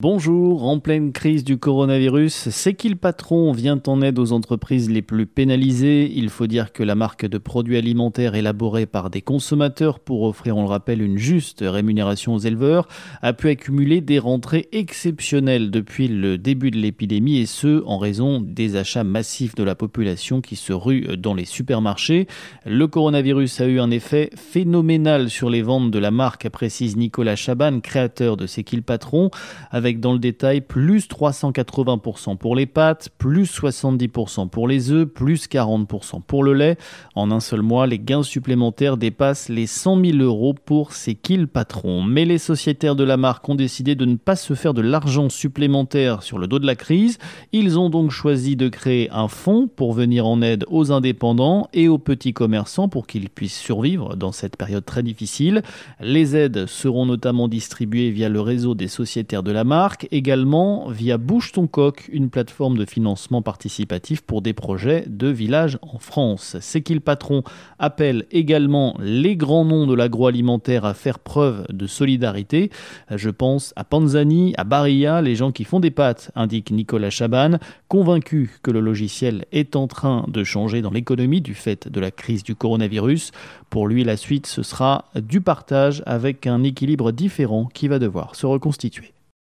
Bonjour, en pleine crise du coronavirus, c'est patron vient en aide aux entreprises les plus pénalisées. Il faut dire que la marque de produits alimentaires élaborée par des consommateurs pour offrir, on le rappelle, une juste rémunération aux éleveurs a pu accumuler des rentrées exceptionnelles depuis le début de l'épidémie et ce, en raison des achats massifs de la population qui se rue dans les supermarchés. Le coronavirus a eu un effet phénoménal sur les ventes de la marque, précise Nicolas Chaban, créateur de C'est patron, dans le détail plus 380% pour les pâtes, plus 70% pour les œufs, plus 40% pour le lait. En un seul mois, les gains supplémentaires dépassent les 100 000 euros pour ces kills patrons. Mais les sociétaires de la marque ont décidé de ne pas se faire de l'argent supplémentaire sur le dos de la crise. Ils ont donc choisi de créer un fonds pour venir en aide aux indépendants et aux petits commerçants pour qu'ils puissent survivre dans cette période très difficile. Les aides seront notamment distribuées via le réseau des sociétaires de la marque également via Bouge ton coq, une plateforme de financement participatif pour des projets de village en France. C'est qu'il patron appelle également les grands noms de l'agroalimentaire à faire preuve de solidarité. Je pense à Panzani, à Barilla, les gens qui font des pâtes, indique Nicolas Chaban, convaincu que le logiciel est en train de changer dans l'économie du fait de la crise du coronavirus. Pour lui, la suite, ce sera du partage avec un équilibre différent qui va devoir se reconstituer.